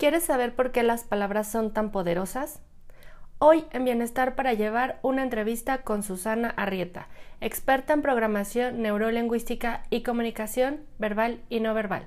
¿Quieres saber por qué las palabras son tan poderosas? Hoy en Bienestar para Llevar una entrevista con Susana Arrieta, experta en programación neurolingüística y comunicación verbal y no verbal.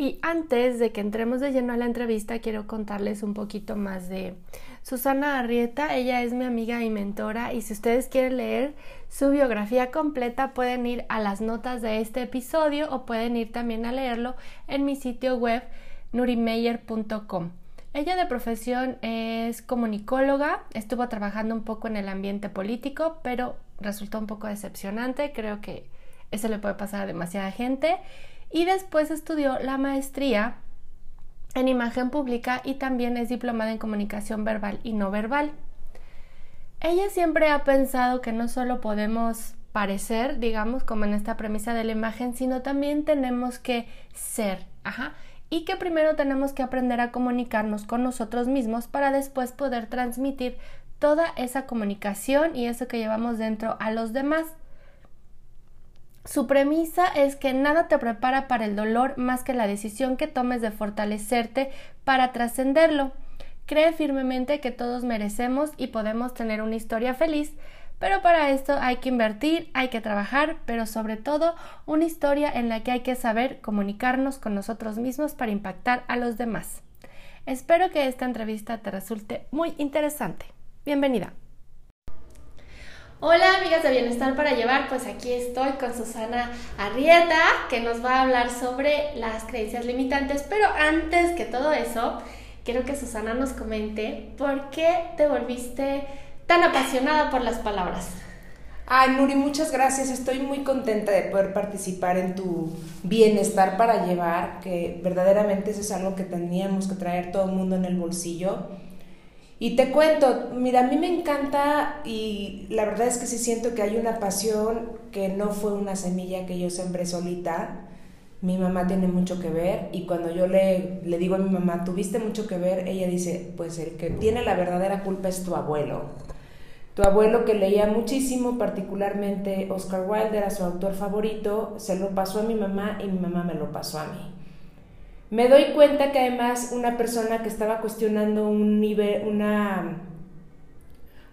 Y antes de que entremos de lleno a la entrevista, quiero contarles un poquito más de Susana Arrieta. Ella es mi amiga y mentora y si ustedes quieren leer su biografía completa pueden ir a las notas de este episodio o pueden ir también a leerlo en mi sitio web nurimeyer.com. Ella de profesión es comunicóloga, estuvo trabajando un poco en el ambiente político, pero resultó un poco decepcionante, creo que eso le puede pasar a demasiada gente y después estudió la maestría en imagen pública y también es diplomada en comunicación verbal y no verbal. Ella siempre ha pensado que no solo podemos parecer, digamos, como en esta premisa de la imagen, sino también tenemos que ser, ajá, y que primero tenemos que aprender a comunicarnos con nosotros mismos para después poder transmitir toda esa comunicación y eso que llevamos dentro a los demás. Su premisa es que nada te prepara para el dolor más que la decisión que tomes de fortalecerte para trascenderlo. Cree firmemente que todos merecemos y podemos tener una historia feliz, pero para esto hay que invertir, hay que trabajar, pero sobre todo una historia en la que hay que saber comunicarnos con nosotros mismos para impactar a los demás. Espero que esta entrevista te resulte muy interesante. Bienvenida. Hola amigas de Bienestar para Llevar, pues aquí estoy con Susana Arrieta que nos va a hablar sobre las creencias limitantes, pero antes que todo eso, quiero que Susana nos comente por qué te volviste tan apasionada por las palabras. Ay, Nuri, muchas gracias. Estoy muy contenta de poder participar en tu bienestar para llevar, que verdaderamente eso es algo que tendríamos que traer todo el mundo en el bolsillo y te cuento, mira, a mí me encanta y la verdad es que sí siento que hay una pasión que no fue una semilla que yo sembré solita. Mi mamá tiene mucho que ver y cuando yo le, le digo a mi mamá, tuviste mucho que ver, ella dice, pues el que tiene la verdadera culpa es tu abuelo. Tu abuelo que leía muchísimo, particularmente Oscar Wilde era su autor favorito, se lo pasó a mi mamá y mi mamá me lo pasó a mí. Me doy cuenta que además una persona que estaba cuestionando un nivel, una,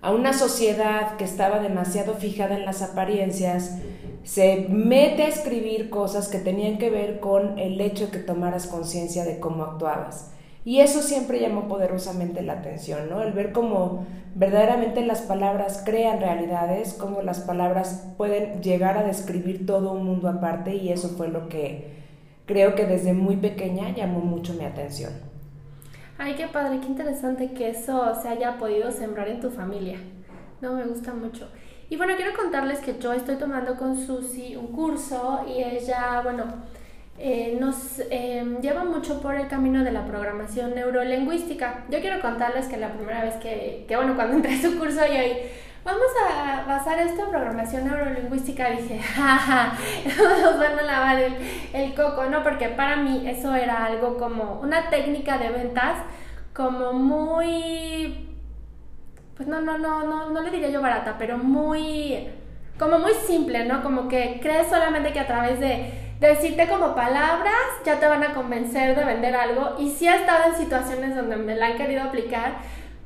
a una sociedad que estaba demasiado fijada en las apariencias, se mete a escribir cosas que tenían que ver con el hecho de que tomaras conciencia de cómo actuabas. Y eso siempre llamó poderosamente la atención, ¿no? El ver cómo verdaderamente las palabras crean realidades, cómo las palabras pueden llegar a describir todo un mundo aparte y eso fue lo que creo que desde muy pequeña llamó mucho mi atención. Ay, qué padre, qué interesante que eso se haya podido sembrar en tu familia. No, me gusta mucho. Y bueno, quiero contarles que yo estoy tomando con Susi un curso y ella, bueno, eh, nos eh, lleva mucho por el camino de la programación neurolingüística. Yo quiero contarles que la primera vez que, que bueno, cuando entré a su curso y ahí vamos a basar esto en programación neurolingüística. Dije, jaja, nos van a lavar el, coco, ¿no? Porque para mí eso era algo como una técnica de ventas como muy, pues no, no, no, no, no le diría yo barata, pero muy, como muy simple, ¿no? Como que crees solamente que a través de decirte como palabras ya te van a convencer de vender algo y sí he estado en situaciones donde me la han querido aplicar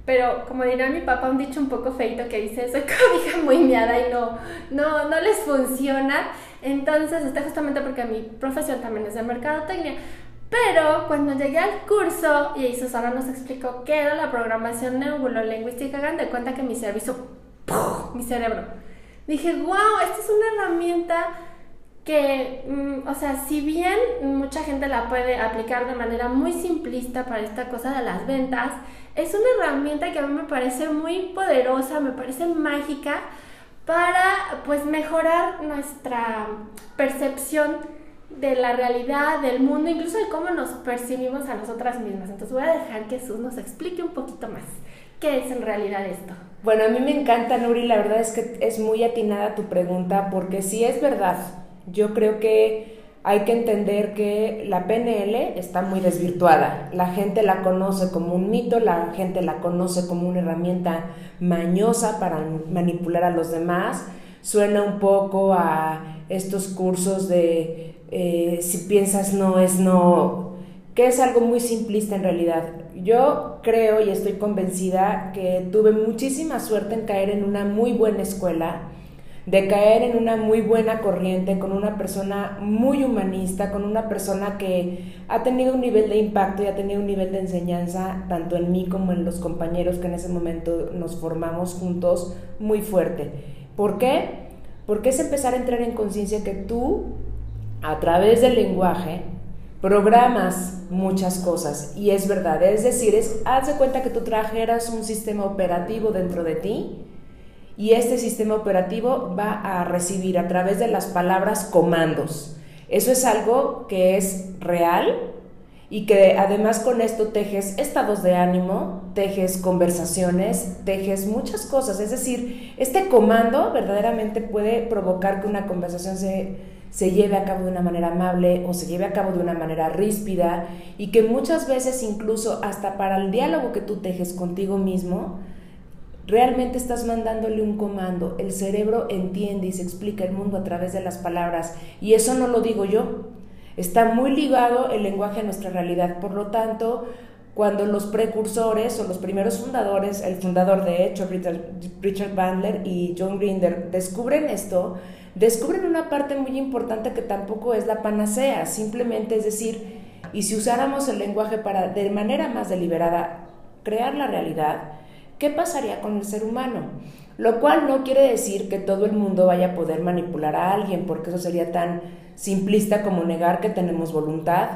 pero como diría mi papá, un dicho un poco feito que dice, soy cobija muy miada y no, no, no les funciona. Entonces, está justamente porque mi profesión también es de mercadotecnia. Pero cuando llegué al curso y Susana nos explicó qué era la programación neurolingüística, hagan de cuenta que mi cerebro mi cerebro. Dije, wow, esta es una herramienta que, mm, o sea, si bien mucha gente la puede aplicar de manera muy simplista para esta cosa de las ventas, es una herramienta que a mí me parece muy poderosa, me parece mágica para pues mejorar nuestra percepción de la realidad, del mundo, incluso de cómo nos percibimos a nosotras mismas. Entonces voy a dejar que Jesús nos explique un poquito más qué es en realidad esto. Bueno, a mí me encanta, Nuri, la verdad es que es muy atinada tu pregunta, porque si es verdad, yo creo que hay que entender que la PNL está muy desvirtuada. La gente la conoce como un mito, la gente la conoce como una herramienta mañosa para manipular a los demás. Suena un poco a estos cursos de eh, si piensas no es no, que es algo muy simplista en realidad. Yo creo y estoy convencida que tuve muchísima suerte en caer en una muy buena escuela de caer en una muy buena corriente, con una persona muy humanista, con una persona que ha tenido un nivel de impacto y ha tenido un nivel de enseñanza, tanto en mí como en los compañeros que en ese momento nos formamos juntos, muy fuerte. ¿Por qué? Porque es empezar a entrar en conciencia que tú, a través del lenguaje, programas muchas cosas y es verdad, es decir, es, haz de cuenta que tú trajeras un sistema operativo dentro de ti y este sistema operativo va a recibir a través de las palabras comandos. Eso es algo que es real y que además con esto tejes estados de ánimo, tejes conversaciones, tejes muchas cosas. Es decir, este comando verdaderamente puede provocar que una conversación se, se lleve a cabo de una manera amable o se lleve a cabo de una manera ríspida y que muchas veces incluso hasta para el diálogo que tú tejes contigo mismo, Realmente estás mandándole un comando. El cerebro entiende y se explica el mundo a través de las palabras. Y eso no lo digo yo. Está muy ligado el lenguaje a nuestra realidad. Por lo tanto, cuando los precursores o los primeros fundadores, el fundador de hecho, Richard Bandler y John Grinder, descubren esto, descubren una parte muy importante que tampoco es la panacea. Simplemente es decir, y si usáramos el lenguaje para de manera más deliberada crear la realidad, ¿qué pasaría con el ser humano? Lo cual no quiere decir que todo el mundo vaya a poder manipular a alguien, porque eso sería tan simplista como negar que tenemos voluntad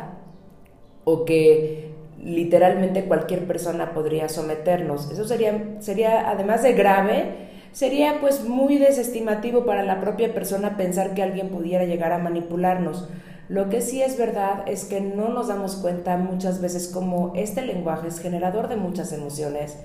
o que literalmente cualquier persona podría someternos. Eso sería, sería además de grave, sería pues muy desestimativo para la propia persona pensar que alguien pudiera llegar a manipularnos. Lo que sí es verdad es que no nos damos cuenta muchas veces como este lenguaje es generador de muchas emociones,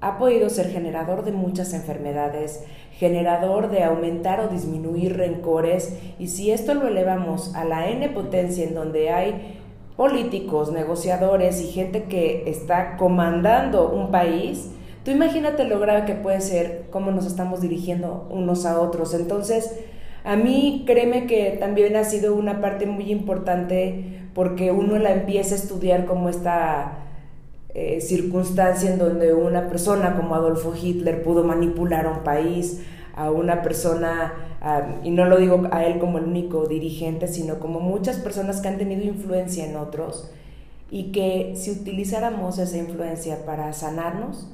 ha podido ser generador de muchas enfermedades, generador de aumentar o disminuir rencores, y si esto lo elevamos a la N potencia en donde hay políticos, negociadores y gente que está comandando un país, tú imagínate lo grave que puede ser cómo nos estamos dirigiendo unos a otros. Entonces, a mí créeme que también ha sido una parte muy importante porque uno la empieza a estudiar como esta eh, circunstancia en donde una persona como Adolfo Hitler pudo manipular a un país, a una persona, y no lo digo a él como el único dirigente, sino como muchas personas que han tenido influencia en otros, y que si utilizáramos esa influencia para sanarnos,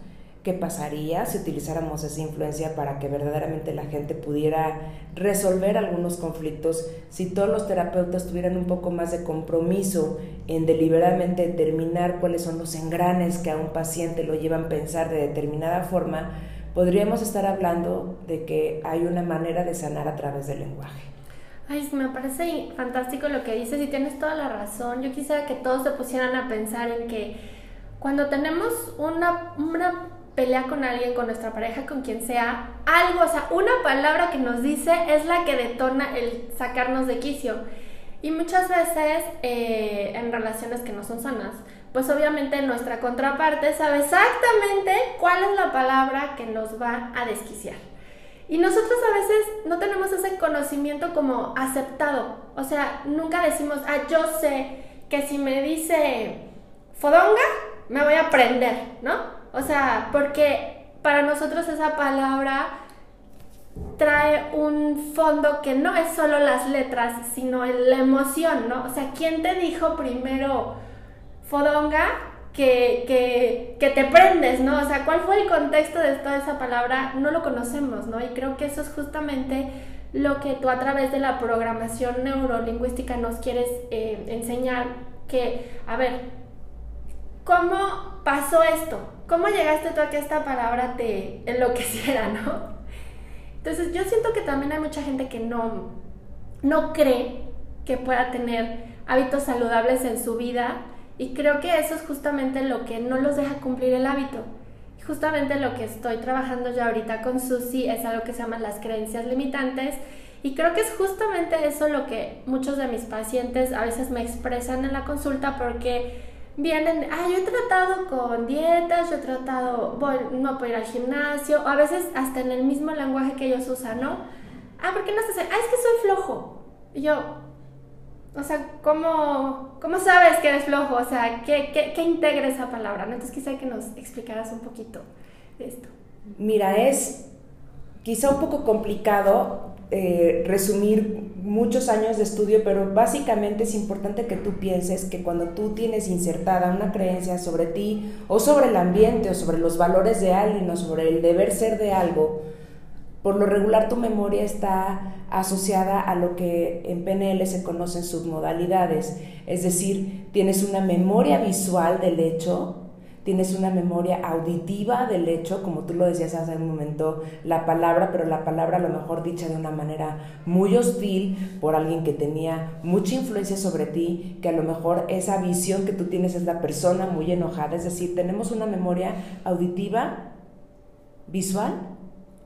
qué pasaría si utilizáramos esa influencia para que verdaderamente la gente pudiera resolver algunos conflictos, si todos los terapeutas tuvieran un poco más de compromiso en deliberadamente determinar cuáles son los engranes que a un paciente lo llevan a pensar de determinada forma, podríamos estar hablando de que hay una manera de sanar a través del lenguaje. Ay, me parece fantástico lo que dices y tienes toda la razón. Yo quisiera que todos se pusieran a pensar en que cuando tenemos una, una pelea con alguien, con nuestra pareja, con quien sea, algo, o sea, una palabra que nos dice es la que detona el sacarnos de quicio. Y muchas veces eh, en relaciones que no son sanas, pues obviamente nuestra contraparte sabe exactamente cuál es la palabra que nos va a desquiciar. Y nosotros a veces no tenemos ese conocimiento como aceptado. O sea, nunca decimos, ah, yo sé que si me dice fodonga, me voy a prender, ¿no? O sea, porque para nosotros esa palabra trae un fondo que no es solo las letras, sino la emoción, ¿no? O sea, ¿quién te dijo primero fodonga que, que, te prendes, ¿no? O sea, ¿cuál fue el contexto de toda esa palabra? No lo conocemos, ¿no? Y creo que eso es justamente lo que tú a través de la programación neurolingüística nos quieres eh, enseñar, que, a ver, ¿cómo pasó esto? ¿Cómo llegaste tú a que esta palabra te enloqueciera, no? Entonces yo siento que también hay mucha gente que no, no cree que pueda tener hábitos saludables en su vida y creo que eso es justamente lo que no los deja cumplir el hábito. Justamente lo que estoy trabajando ya ahorita con Susi es algo que se llama las creencias limitantes y creo que es justamente eso lo que muchos de mis pacientes a veces me expresan en la consulta porque vienen, ah, yo he tratado con dietas, yo he tratado, no puedo ir al gimnasio, o a veces hasta en el mismo lenguaje que ellos usan, ¿no? Ah, ¿por qué no estás? Ah, es que soy flojo. Y yo, o sea, ¿cómo, ¿cómo sabes que eres flojo? O sea, ¿qué, qué, qué integra esa palabra? Entonces quizá que nos explicaras un poquito esto. Mira, es quizá un poco complicado eh, resumir muchos años de estudio, pero básicamente es importante que tú pienses que cuando tú tienes insertada una creencia sobre ti o sobre el ambiente o sobre los valores de alguien o sobre el deber ser de algo, por lo regular tu memoria está asociada a lo que en PNL se conocen submodalidades, es decir, tienes una memoria visual del hecho, tienes una memoria auditiva del hecho, como tú lo decías hace un momento, la palabra, pero la palabra a lo mejor dicha de una manera muy hostil por alguien que tenía mucha influencia sobre ti, que a lo mejor esa visión que tú tienes es la persona muy enojada, es decir, tenemos una memoria auditiva, visual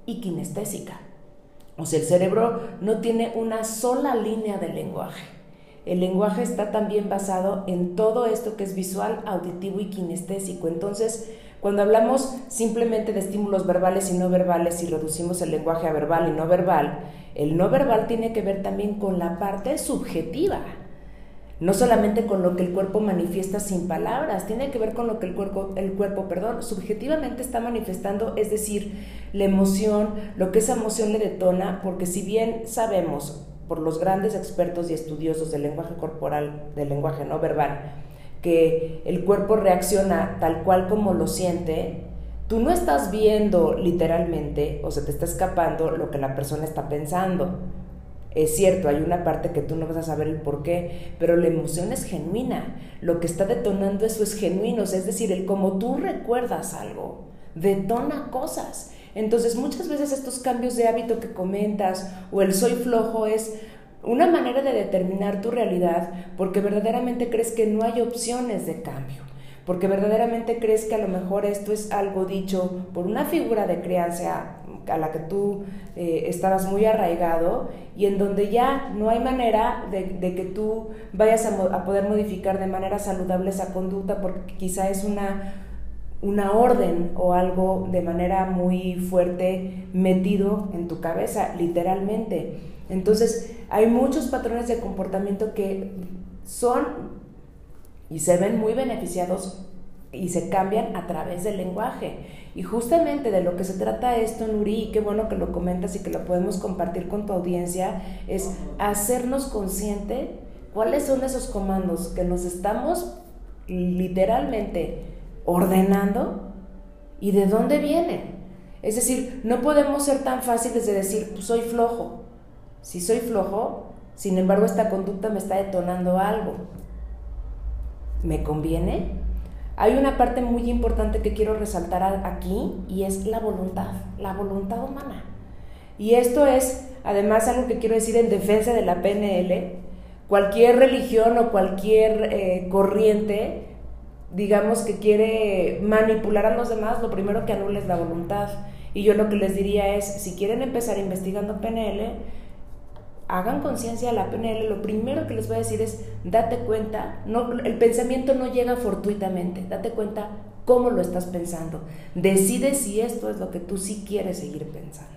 y kinestésica. O sea, el cerebro no tiene una sola línea de lenguaje. El lenguaje está también basado en todo esto que es visual, auditivo y kinestésico. Entonces, cuando hablamos simplemente de estímulos verbales y no verbales y reducimos el lenguaje a verbal y no verbal, el no verbal tiene que ver también con la parte subjetiva no solamente con lo que el cuerpo manifiesta sin palabras, tiene que ver con lo que el cuerpo, el cuerpo, perdón, subjetivamente está manifestando, es decir, la emoción, lo que esa emoción le detona, porque si bien sabemos por los grandes expertos y estudiosos del lenguaje corporal, del lenguaje no verbal, que el cuerpo reacciona tal cual como lo siente, tú no estás viendo literalmente o se te está escapando lo que la persona está pensando es cierto, hay una parte que tú no vas a saber el por qué, pero la emoción es genuina. Lo que está detonando eso es genuino, es decir, el como tú recuerdas algo, detona cosas. Entonces muchas veces estos cambios de hábito que comentas o el soy flojo es una manera de determinar tu realidad porque verdaderamente crees que no hay opciones de cambio porque verdaderamente crees que a lo mejor esto es algo dicho por una figura de crianza a la que tú eh, estabas muy arraigado y en donde ya no hay manera de, que tú vayas a, poder modificar de manera saludable esa conducta porque quizá es una, una orden o algo de manera muy fuerte metido en tu cabeza, literalmente. Entonces, hay muchos patrones de comportamiento que son y se ven muy beneficiados y se cambian a través del lenguaje. Y justamente de lo que se trata esto, Nuri, y qué bueno que lo comentas y que lo podemos compartir con tu audiencia, es hacernos consciente cuáles son esos comandos que nos estamos literalmente ordenando y de dónde vienen. Es decir, no podemos ser tan fáciles de decir, pues soy flojo. Si soy flojo, sin embargo, esta conducta me está detonando algo. ¿Me conviene? Hay una parte muy importante que quiero resaltar aquí y es la voluntad, la voluntad humana. Y esto es, además, algo que quiero decir en defensa de la PNL. Cualquier religión o cualquier eh, corriente, digamos, que quiere manipular a los demás, lo primero que anula es la voluntad. Y yo lo que les diría es, si quieren empezar investigando PNL, hagan conciencia de la PNL, lo primero que les voy a decir es, date cuenta, no, el pensamiento no llega fortuitamente, date cuenta cómo lo estás pensando. Decide si esto es lo que tú sí quieres seguir pensando.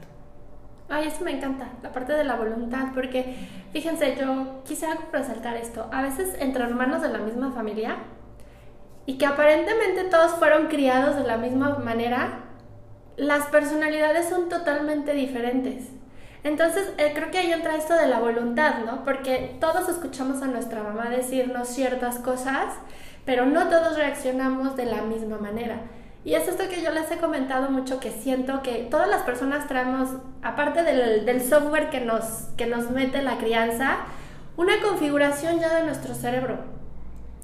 Ay, eso me encanta, la parte de la voluntad, porque fíjense, yo quisiera resaltar esto. A veces entre hermanos de la misma familia y que aparentemente todos fueron criados de la misma manera, las personalidades son totalmente diferentes. Entonces, eh, creo que ahí entra esto de la voluntad, ¿no? Porque todos escuchamos a nuestra mamá decirnos ciertas cosas, pero no todos reaccionamos de la misma manera. Y es esto que yo les he comentado mucho, que siento que todas las personas traemos, aparte del, del software que nos, que nos mete la crianza, una configuración ya de nuestro cerebro.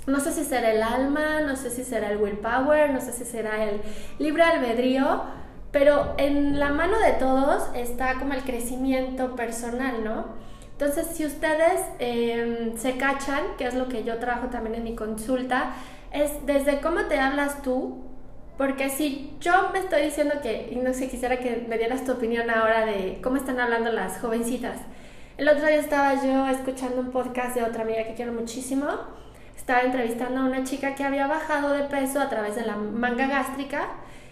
No sé si será el alma, no sé si será el willpower, no sé si será el libre albedrío, pero en la mano de todos está como el crecimiento personal, ¿no? Entonces, si ustedes em, se cachan, que es lo que yo trabajo también en mi consulta, es desde cómo te hablas tú, porque si yo me estoy diciendo que, y no sé, quisiera que me dieras tu opinión ahora de cómo están hablando las jovencitas. El otro día estaba yo escuchando un podcast de otra amiga que quiero muchísimo. Estaba entrevistando a una chica que había bajado de peso a través de la manga gástrica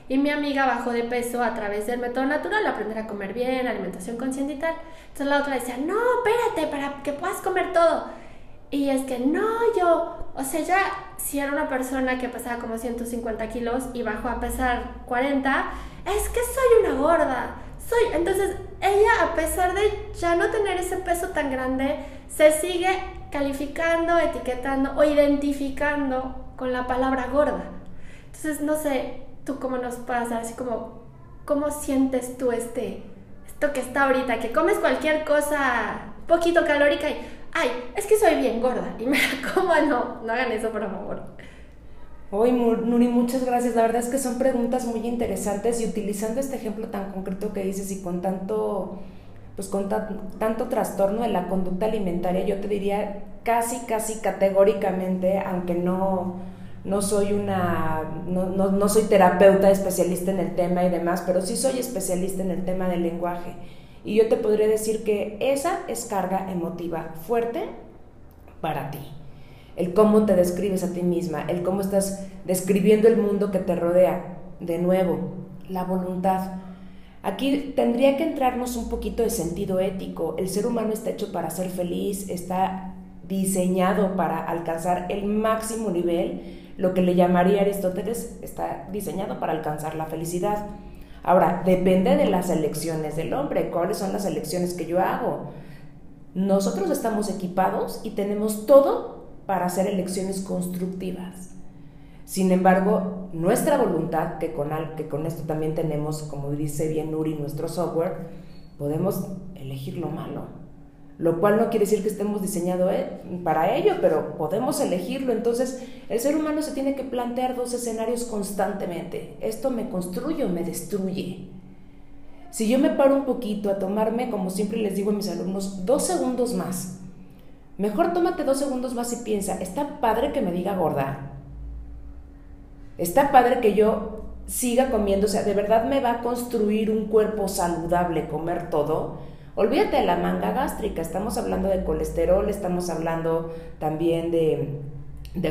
y mi amiga bajó de peso a través del método natural, aprender a comer bien, alimentación consciente y tal. Entonces la otra decía, no, espérate, para que puedas comer todo. Y es que no, yo, o sea, ya si era una persona que pesaba como 150 kilos y bajó a pesar 40, es que soy una gorda. Soy, entonces ella a pesar de ya no tener ese peso tan grande, se sigue calificando, etiquetando o identificando con la palabra gorda. Entonces, no sé, tú cómo nos pasa, así como, ¿cómo sientes tú este, esto que está ahorita, que comes cualquier cosa poquito calórica y ay, es que soy bien gorda y me la como, no, no hagan eso por favor. Hoy, Nuri, muchas gracias. La verdad es que son preguntas muy interesantes y utilizando este ejemplo tan concreto que dices y con tanto, pues con tanto trastorno de la conducta alimentaria, yo te diría casi, casi categóricamente, aunque no, no soy una, no, no, no soy terapeuta especialista en el tema y demás, pero sí soy especialista en el tema del lenguaje. Y yo te podría decir que esa es carga emotiva fuerte para ti. El cómo te describes a ti misma, el cómo estás describiendo el mundo que te rodea. De nuevo, la voluntad. Aquí tendría que entrarnos un poquito de sentido ético. El ser humano está hecho para ser feliz, está diseñado para alcanzar el máximo nivel. Lo que le llamaría Aristóteles está diseñado para alcanzar la felicidad. Ahora, depende de las elecciones del hombre, cuáles son las elecciones que yo hago. Nosotros estamos equipados y tenemos todo para hacer elecciones constructivas. Sin embargo, nuestra voluntad, que con, esto también tenemos, como dice bien Nuri, nuestro software, podemos elegir lo malo lo cual no quiere decir que estemos diseñados eh, para ello, pero podemos elegirlo. Entonces, el ser humano se tiene que plantear dos escenarios constantemente. ¿Esto me construye o me destruye? Si yo me paro un poquito a tomarme, como siempre les digo a mis alumnos, dos segundos más. Mejor tómate dos segundos más y piensa, está padre que me diga gorda. Está padre que yo siga comiendo, o sea, de verdad me va a construir un cuerpo saludable comer todo Olvídate de la manga gástrica, estamos hablando de colesterol, estamos hablando también de,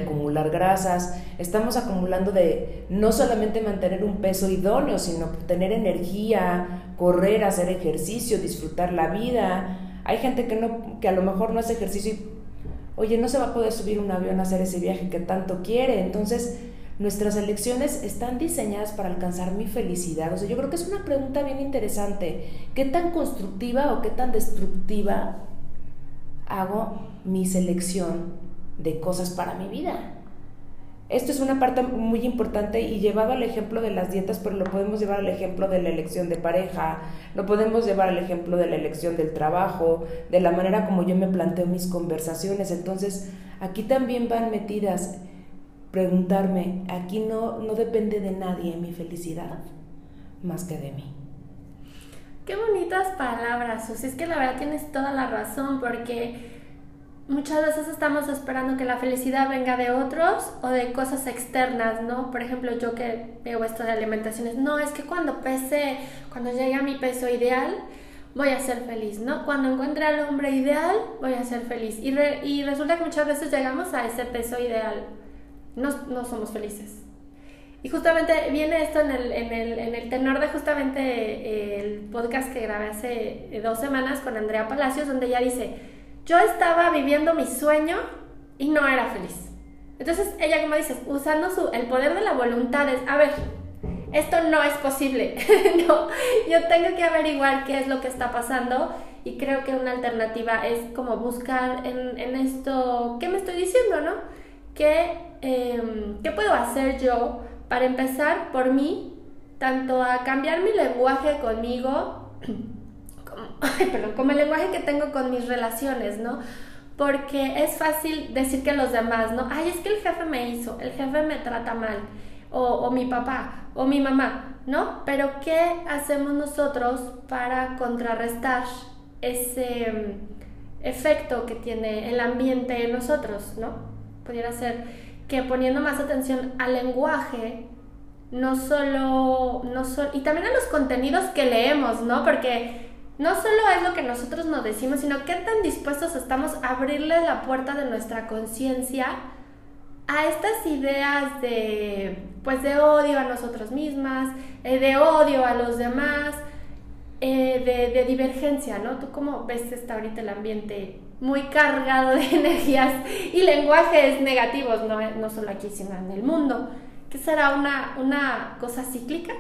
acumular grasas, estamos acumulando de no solamente mantener un peso idóneo, sino tener energía, correr, hacer ejercicio, disfrutar la vida. Hay gente que, no, que a lo mejor no hace ejercicio y, oye, no se va a poder subir un avión a hacer ese viaje que tanto quiere. Entonces, nuestras elecciones están diseñadas para alcanzar mi felicidad? O sea, yo creo que es una pregunta bien interesante. ¿Qué tan constructiva o qué tan destructiva hago mi selección de cosas para mi vida? Esto es una parte muy importante y llevado al ejemplo de las dietas, pero lo podemos llevar al ejemplo de la elección de pareja, lo podemos llevar al ejemplo de la elección del trabajo, de la manera como yo me planteo mis conversaciones. Entonces, aquí también van metidas preguntarme, aquí no, no depende de nadie mi felicidad más que de mí. Qué bonitas palabras, Susi. Es que la verdad tienes toda la razón, porque muchas veces estamos esperando que la felicidad venga de otros o de cosas externas, ¿no? Por ejemplo, yo que veo esto de alimentaciones, no, es que cuando pese, cuando llegue a mi peso ideal, voy a ser feliz, ¿no? Cuando encuentre al hombre ideal, voy a ser feliz. Y, y resulta que muchas veces llegamos a ese peso ideal no, no somos felices. Y justamente viene esto en el, en el, en el tenor de justamente eh, el podcast que grabé hace eh, dos semanas con Andrea Palacios, donde ella dice, yo estaba viviendo mi sueño y no era feliz. Entonces ella, como dices, usando su, el poder de la voluntad es, a ver, esto no es posible, no, yo tengo que averiguar qué es lo que está pasando y creo que una alternativa es como buscar en, en esto, ¿qué me estoy diciendo, no? ¿Qué, em, ¿Qué puedo hacer yo para empezar, por mí, tanto a cambiar mi lenguaje conmigo, como, como el lenguaje que tengo con mis relaciones, ¿no? Porque es fácil decir que los demás, ¿no? Ay, es que el jefe me hizo, el jefe me trata mal, o, o mi papá, o mi mamá, ¿no? Pero ¿qué hacemos nosotros para contrarrestar ese mm, efecto que tiene el ambiente en nosotros, ¿no? Pudiera ser que poniendo más atención al lenguaje, no solo, no solo, y también a los contenidos que leemos, ¿no? Porque no solo es lo que nosotros nos decimos, sino qué tan dispuestos estamos a abrirle la puerta de nuestra conciencia a estas ideas de, pues, de odio a nosotros mismas, eh, de odio a los demás, eh, de, de, divergencia, ¿no? ¿Tú cómo ves está ahorita el ambiente muy cargado de energías y lenguajes negativos, no, no solo aquí, sino en el mundo? ¿Qué será una, una cosa cíclica?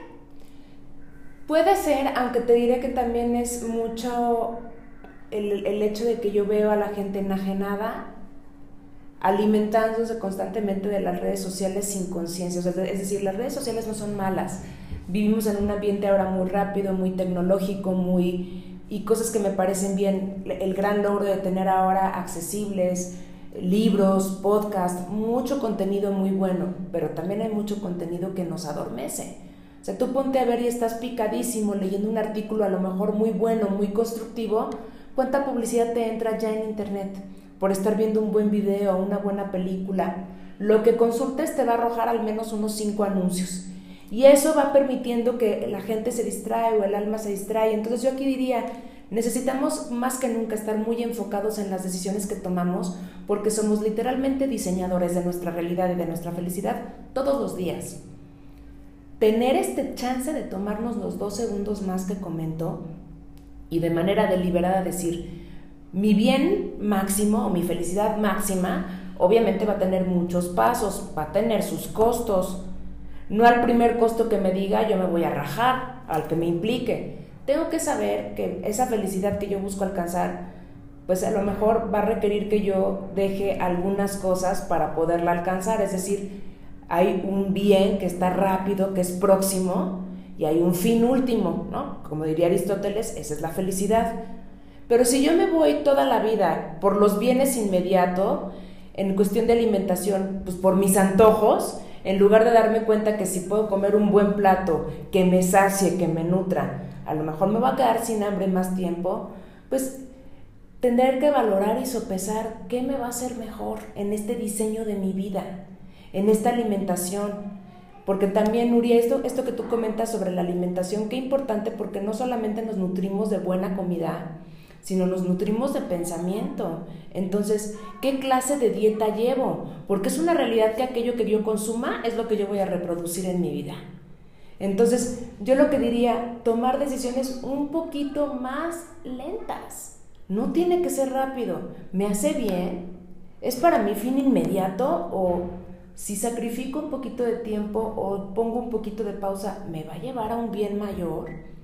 Puede ser, aunque te diré que también es mucho el, el, hecho de que yo veo a la gente enajenada alimentándose constantemente de las redes sociales sin conciencia. es decir, las redes sociales no son malas. Vivimos en un ambiente ahora muy rápido, muy tecnológico, muy y cosas que me parecen bien. El gran logro de tener ahora accesibles libros, podcasts, mucho contenido muy bueno, pero también hay mucho contenido que nos adormece o sea, tú ponte a ver y estás picadísimo leyendo un artículo a lo mejor muy bueno, muy constructivo, ¿cuánta publicidad te entra ya en internet por estar viendo un buen video, una buena película? Lo que consultes te va a arrojar al menos unos cinco anuncios. Y eso va permitiendo que la gente se distrae o el alma se distrae. Entonces yo aquí diría, necesitamos más que nunca estar muy enfocados en las decisiones que tomamos porque somos literalmente diseñadores de nuestra realidad y de nuestra felicidad todos los días tener este chance de tomarnos los dos segundos más que comento y de manera deliberada decir, mi bien máximo o mi felicidad máxima, obviamente va a tener muchos pasos, va a tener sus costos. No al primer costo que me diga yo me voy a rajar, al que me implique. Tengo que saber que esa felicidad que yo busco alcanzar, pues a lo mejor va a requerir que yo deje algunas cosas para poderla alcanzar. Es decir, hay un bien que está rápido, que es próximo, y hay un fin último, ¿no? Como diría Aristóteles, esa es la felicidad. Pero si yo me voy toda la vida por los bienes inmediatos, en cuestión de alimentación, pues por mis antojos, en lugar de darme cuenta que si puedo comer un buen plato que me sacie, que me nutra, a lo mejor me va a quedar sin hambre más tiempo, pues tener que valorar y sopesar qué me va a hacer mejor en este diseño de mi vida en esta alimentación. Porque también, Nuria, esto, esto que tú comentas sobre la alimentación, qué importante porque no solamente nos nutrimos de buena comida, sino nos nutrimos de pensamiento. Entonces, ¿qué clase de dieta llevo? Porque es una realidad que aquello que yo consuma es lo que yo voy a reproducir en mi vida. Entonces, yo lo que diría, tomar decisiones un poquito más lentas. No tiene que ser rápido. ¿Me hace bien? ¿Es para mi fin inmediato o si sacrifico un poquito de tiempo o pongo un poquito de pausa, ¿me va a llevar a un bien mayor?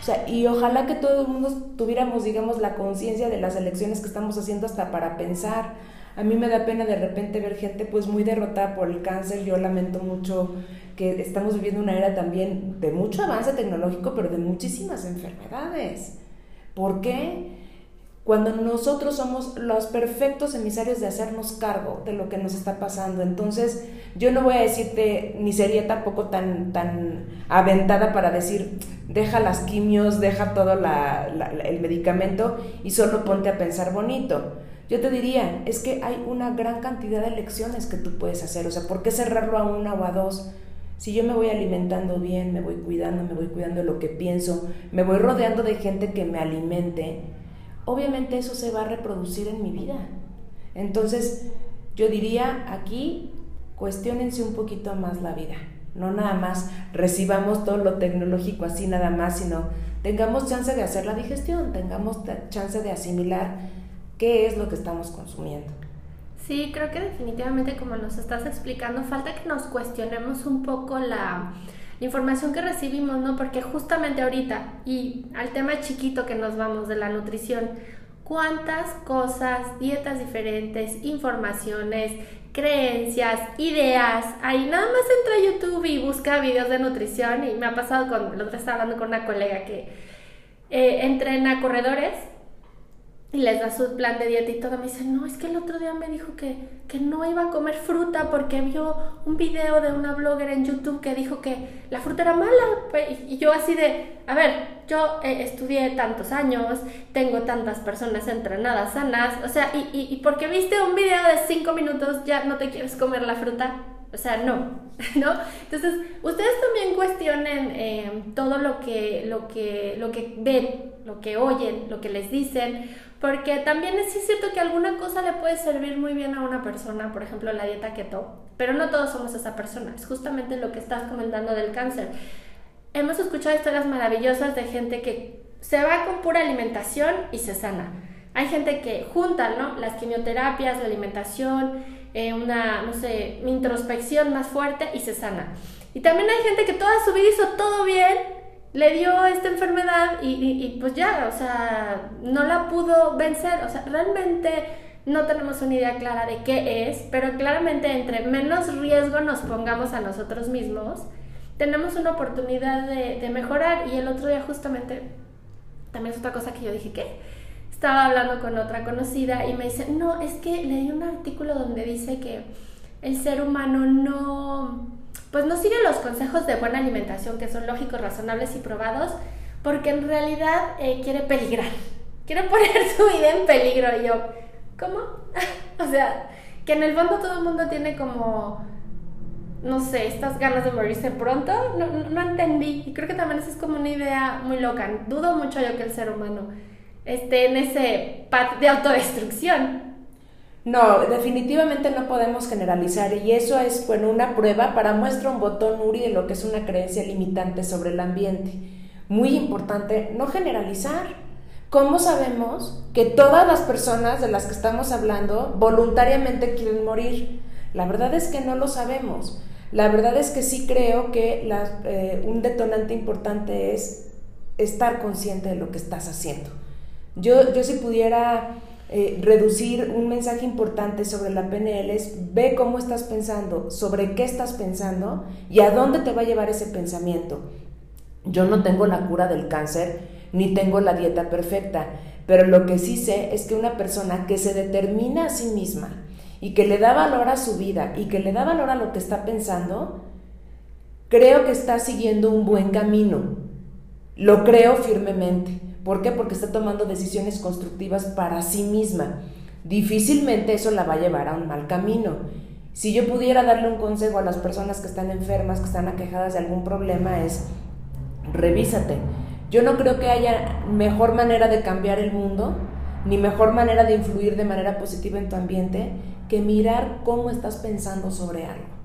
O sea, y ojalá que todo el mundo tuviéramos, digamos, la conciencia de las elecciones que estamos haciendo hasta para pensar. A mí me da pena de repente ver gente pues muy derrotada por el cáncer. Yo lamento mucho que estamos viviendo una era también de mucho avance tecnológico, pero de muchísimas enfermedades. ¿Por qué? Cuando nosotros somos los perfectos emisarios de hacernos cargo de lo que nos está pasando. Entonces, yo no voy a decirte, ni sería tampoco tan, tan aventada para decir, deja las quimios, deja todo el medicamento y solo ponte a pensar bonito. Yo te diría, es que hay una gran cantidad de lecciones que tú puedes hacer, o sea, ¿por qué cerrarlo a una o a dos? Si yo me voy alimentando bien, me voy cuidando, me voy cuidando de lo que pienso, me voy rodeando de gente que me alimente, obviamente eso se va a reproducir en mi vida. Entonces, yo diría aquí, cuestionense un poquito más la vida. No nada más recibamos todo lo tecnológico así nada más, sino tengamos chance de hacer la digestión, tengamos chance de asimilar qué es lo que estamos consumiendo. Sí, creo que definitivamente como nos estás explicando, falta que nos cuestionemos un poco la, la información que recibimos, ¿no? Porque justamente ahorita, y al tema chiquito que nos vamos de la nutrición, cuántas cosas, dietas diferentes, informaciones, creencias, ideas. Ahí nada más entra a YouTube y busca videos de nutrición y me ha pasado con, lo otro estaba hablando con una colega que eh, entrena corredores y les da su plan de dieta y todo, me dice, no, es que el otro día me dijo que, que no iba a comer fruta porque vio un video de una blogger en YouTube que dijo que la fruta era mala. Y yo así de, a ver, yo eh, estudié tantos años, tengo tantas personas entrenadas sanas, o sea, y, y, porque viste un video de cinco minutos ya no te quieres comer la fruta. O sea, no, ¿no? Entonces, ustedes también cuestionen eh, todo lo que, lo, que, lo que ven, lo que oyen, lo que les dicen, porque también es, cierto que alguna cosa le puede servir muy bien a una persona, por ejemplo, la dieta keto, pero no todos somos esa persona. Es justamente lo que estás comentando del cáncer. Hemos escuchado historias maravillosas de gente que se va con pura alimentación y se sana. Hay gente que junta, ¿no? Las quimioterapias, la alimentación, eh, una, no sé, introspección más fuerte y se sana. Y también hay gente que toda su vida hizo todo bien, le dio esta enfermedad y, pues ya, o sea, no la pudo vencer. O sea, realmente no tenemos una idea clara de qué es, pero claramente entre menos riesgo nos pongamos a nosotros mismos, tenemos una oportunidad de, mejorar. Y el otro día justamente, también es otra cosa que yo dije, ¿qué? Estaba hablando con otra conocida y me dice, no, es que leí un artículo donde dice que el ser humano no pues no sigue los consejos de buena alimentación que son lógicos, razonables y probados, porque en realidad eh, quiere peligrar, quiere poner su vida en peligro. Y yo, ¿cómo? o sea, que en el fondo todo el mundo tiene como, no sé, estas ganas de morirse pronto, no, no, entendí. Y creo que también esa es como una idea muy loca. Dudo mucho yo que el ser humano esté en ese path de autodestrucción. No, definitivamente no podemos generalizar y eso es bueno una prueba para muestra un botón Uri de lo que es una creencia limitante sobre el ambiente. Muy importante no generalizar. ¿Cómo sabemos que todas las personas de las que estamos hablando voluntariamente quieren morir? La verdad es que no lo sabemos. La verdad es que sí creo que eh, un detonante importante es estar consciente de lo que estás haciendo. Yo, yo si pudiera eh, reducir un mensaje importante sobre la PNL es ve cómo estás pensando, sobre qué estás pensando y a dónde te va a llevar ese pensamiento. Yo no tengo la cura del cáncer ni tengo la dieta perfecta, pero lo que sí sé es que una persona que se determina a sí misma y que le da valor a su vida y que le da valor a lo que está pensando, creo que está siguiendo un buen camino. Lo creo firmemente. ¿Por qué? Porque está tomando decisiones constructivas para sí misma. Difícilmente eso la va a llevar a un mal camino. Si yo pudiera darle un consejo a las personas que están enfermas, que están aquejadas de algún problema, es revísate. Yo no creo que haya mejor manera de cambiar el mundo, ni mejor manera de influir de manera positiva en tu ambiente, que mirar cómo estás pensando sobre algo.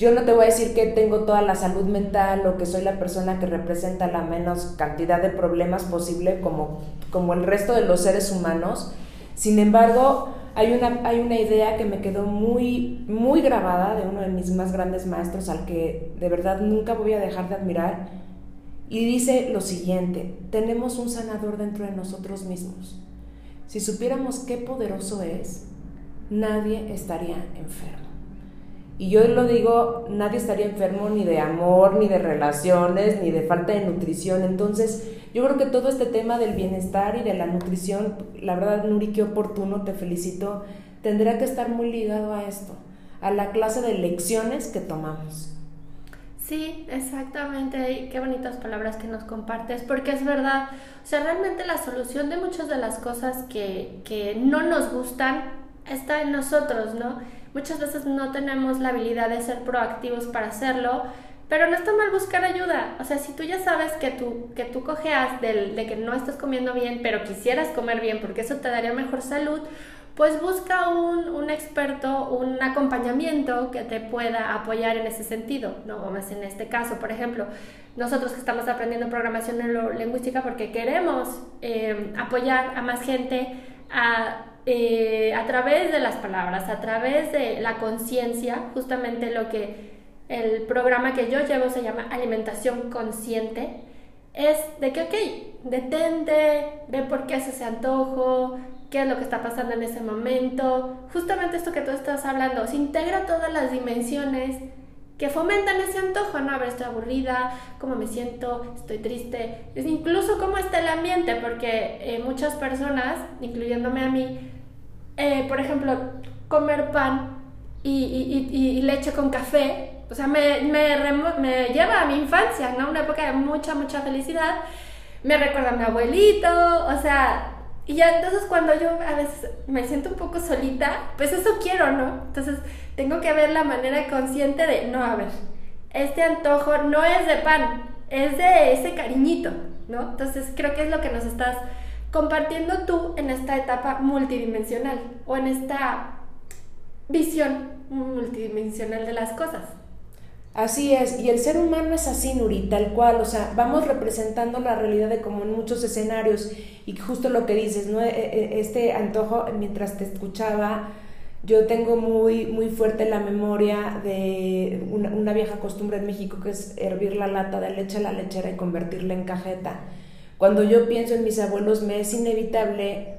Yo no te voy a decir que tengo toda la salud mental o que soy la persona que representa la menos cantidad de problemas posible como, como el resto de los seres humanos. Sin embargo, hay una, hay una idea que me quedó muy, muy grabada de uno de mis más grandes maestros al que de verdad nunca voy a dejar de admirar. Y dice lo siguiente, tenemos un sanador dentro de nosotros mismos. Si supiéramos qué poderoso es, nadie estaría enfermo. Y yo lo digo, nadie estaría enfermo ni de amor, ni de relaciones, ni de falta de nutrición. Entonces, yo creo que todo este tema del bienestar y de la nutrición, la verdad, Nuri, qué oportuno, te felicito, tendrá que estar muy ligado a esto, a la clase de lecciones que tomamos. Sí, exactamente. Qué bonitas palabras que nos compartes, porque es verdad. O sea, realmente la solución de muchas de las cosas que, que no nos gustan está en nosotros, ¿no? Muchas veces no tenemos la habilidad de ser proactivos para hacerlo, pero no está mal buscar ayuda. O sea, si tú ya sabes que tú, que tú cojeas de, de que no estás comiendo bien, pero quisieras comer bien porque eso te daría mejor salud, pues busca un, un, experto, un acompañamiento que te pueda apoyar en ese sentido, ¿no? Más en este caso, por ejemplo, nosotros que estamos aprendiendo programación neurolingüística porque queremos eh, apoyar a más gente a eh, a través de las palabras, a través de la conciencia, justamente lo que el programa que yo llevo se llama alimentación consciente, es de que, ok, detente, ve por qué hace ese antojo, qué es lo que está pasando en ese momento. Justamente esto que tú estás hablando, se integra todas las dimensiones que fomentan ese antojo, ¿no? A ver, estoy aburrida, cómo me siento, estoy triste, es incluso cómo está el ambiente, porque eh, muchas personas, incluyéndome a mí, eh, por ejemplo, comer pan y, y, leche con café, o sea, me, me, me, lleva a mi infancia, ¿no? Una época de mucha, mucha felicidad, me recuerda a mi abuelito, o sea, y ya entonces cuando yo a veces me siento un poco solita, pues eso quiero, ¿no? Entonces tengo que ver la manera consciente de, no, a ver, este antojo no es de pan, es de ese cariñito, ¿no? Entonces creo que es lo que nos estás compartiendo tú en esta etapa multidimensional o en esta visión multidimensional de las cosas. Así es, y el ser humano es así, Nuri, tal cual, o sea, vamos representando la realidad de como en muchos escenarios, y justo lo que dices, ¿no? E, e, este antojo, mientras te escuchaba, yo tengo muy, muy fuerte la memoria de una, vieja costumbre en México que es hervir la lata de leche a la lechera y convertirla en cajeta. Cuando yo pienso en mis abuelos, me es inevitable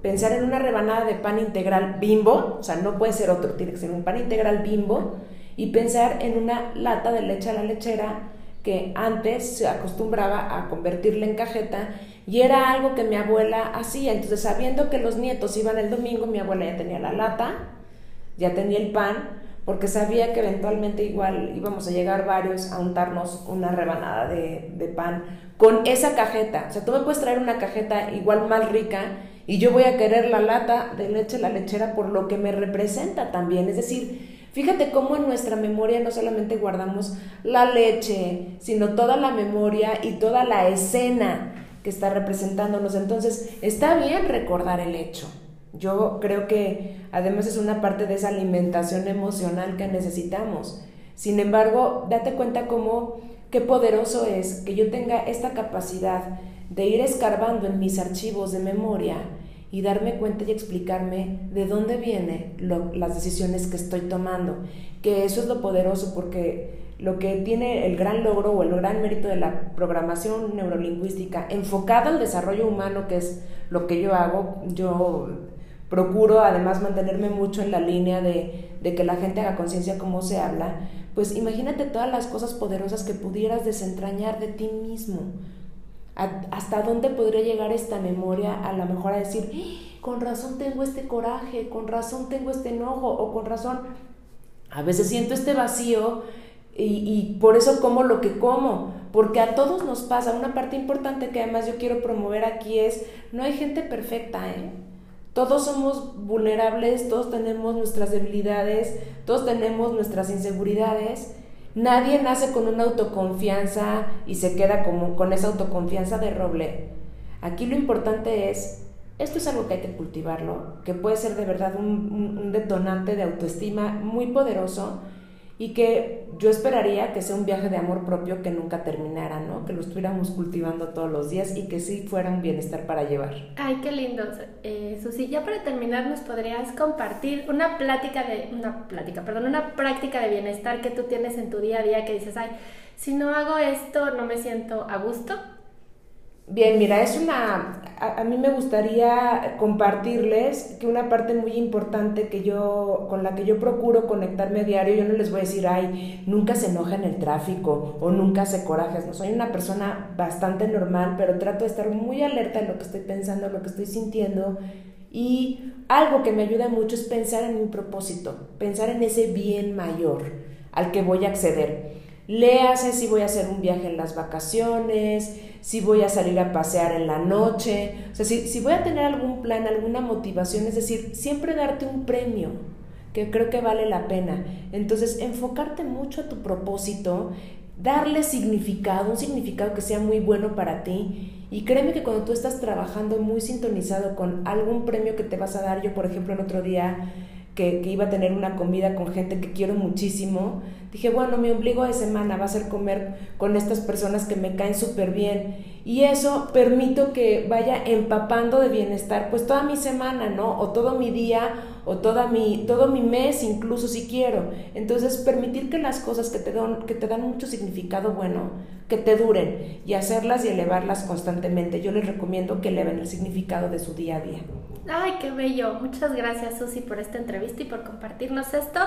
pensar en una rebanada de pan integral bimbo, o sea, no puede ser otro, tiene que ser un pan integral bimbo, y pensar en una lata de leche a la lechera que antes se acostumbraba a convertirla en cajeta y era algo que mi abuela hacía. Entonces, sabiendo que los nietos iban el domingo, mi abuela ya tenía la lata, ya tenía el pan, porque sabía que eventualmente igual íbamos a llegar varios a untarnos una rebanada de, de pan con esa cajeta. O sea, tú me puedes traer una cajeta igual más rica y yo voy a querer la lata de leche, la lechera, por lo que me representa también. Es decir, Fíjate cómo en nuestra memoria no solamente guardamos la leche, sino toda la memoria y toda la escena que está representándonos. Entonces, está bien recordar el hecho. Yo creo que además es una parte de esa alimentación emocional que necesitamos. Sin embargo, date cuenta cómo qué poderoso es que yo tenga esta capacidad de ir escarbando en mis archivos de memoria y darme cuenta y explicarme de dónde vienen las decisiones que estoy tomando. Que eso es lo poderoso porque lo que tiene el gran logro o el gran mérito de la programación neurolingüística enfocada al desarrollo humano, que es lo que yo hago, yo procuro además mantenerme mucho en la línea de, de que la gente haga conciencia cómo se habla, pues imagínate todas las cosas poderosas que pudieras desentrañar de ti mismo ¿Hasta dónde podría llegar esta memoria a lo mejor a decir, ¡Ah! con razón tengo este coraje, con razón tengo este enojo o con razón a veces siento este vacío y, y, por eso como lo que como? Porque a todos nos pasa. Una parte importante que además yo quiero promover aquí es, no hay gente perfecta, ¿eh? Todos somos vulnerables, todos tenemos nuestras debilidades, todos tenemos nuestras inseguridades Nadie nace con una autoconfianza y se queda como con esa autoconfianza de roble. Aquí lo importante es, esto es algo que hay que cultivarlo, que puede ser de verdad un, un detonante de autoestima muy poderoso y que yo esperaría que sea un viaje de amor propio que nunca terminara, ¿no? Que lo estuviéramos cultivando todos los días y que sí fuera un bienestar para llevar. Ay, qué lindo. Eh, Susi, ya para terminar, ¿nos podrías compartir una plática de, una plática, perdón, una práctica de bienestar que tú tienes en tu día a día que dices, ay, si no hago esto, no me siento a gusto? Bien, mira, es una, a, mí me gustaría compartirles que una parte muy importante que yo, con la que yo procuro conectarme a diario, yo no les voy a decir, ay, nunca se enoja en el tráfico o nunca se corajes, no, soy una persona bastante normal, pero trato de estar muy alerta en lo que estoy pensando, en lo que estoy sintiendo y algo que me ayuda mucho es pensar en mi propósito, pensar en ese bien mayor al que voy a acceder. Léase si voy a hacer un viaje en las vacaciones, si voy a salir a pasear en la noche, o sea, si, si voy a tener algún plan, alguna motivación, es decir, siempre darte un premio que creo que vale la pena. Entonces, enfocarte mucho a tu propósito, darle significado, un significado que sea muy bueno para ti. Y créeme que cuando tú estás trabajando muy sintonizado con algún premio que te vas a dar, yo por ejemplo el otro día que, iba a tener una comida con gente que quiero muchísimo, dije, bueno, mi ombligo de semana va a ser comer con estas personas que me caen súper bien. Y eso permito que vaya empapando de bienestar pues toda mi semana, ¿no? O todo mi día o toda mi, todo mi mes incluso si quiero. Entonces permitir que las cosas que te, dan, que te dan mucho significado bueno, que te duren y hacerlas y elevarlas constantemente. Yo les recomiendo que eleven el significado de su día a día. Ay, qué bello. Muchas gracias Susi por esta entrevista y por compartirnos esto.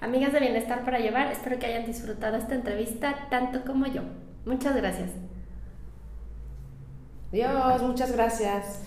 Amigas de Bienestar para Llevar, espero que hayan disfrutado esta entrevista tanto como yo. Muchas gracias. Dios, muchas gracias.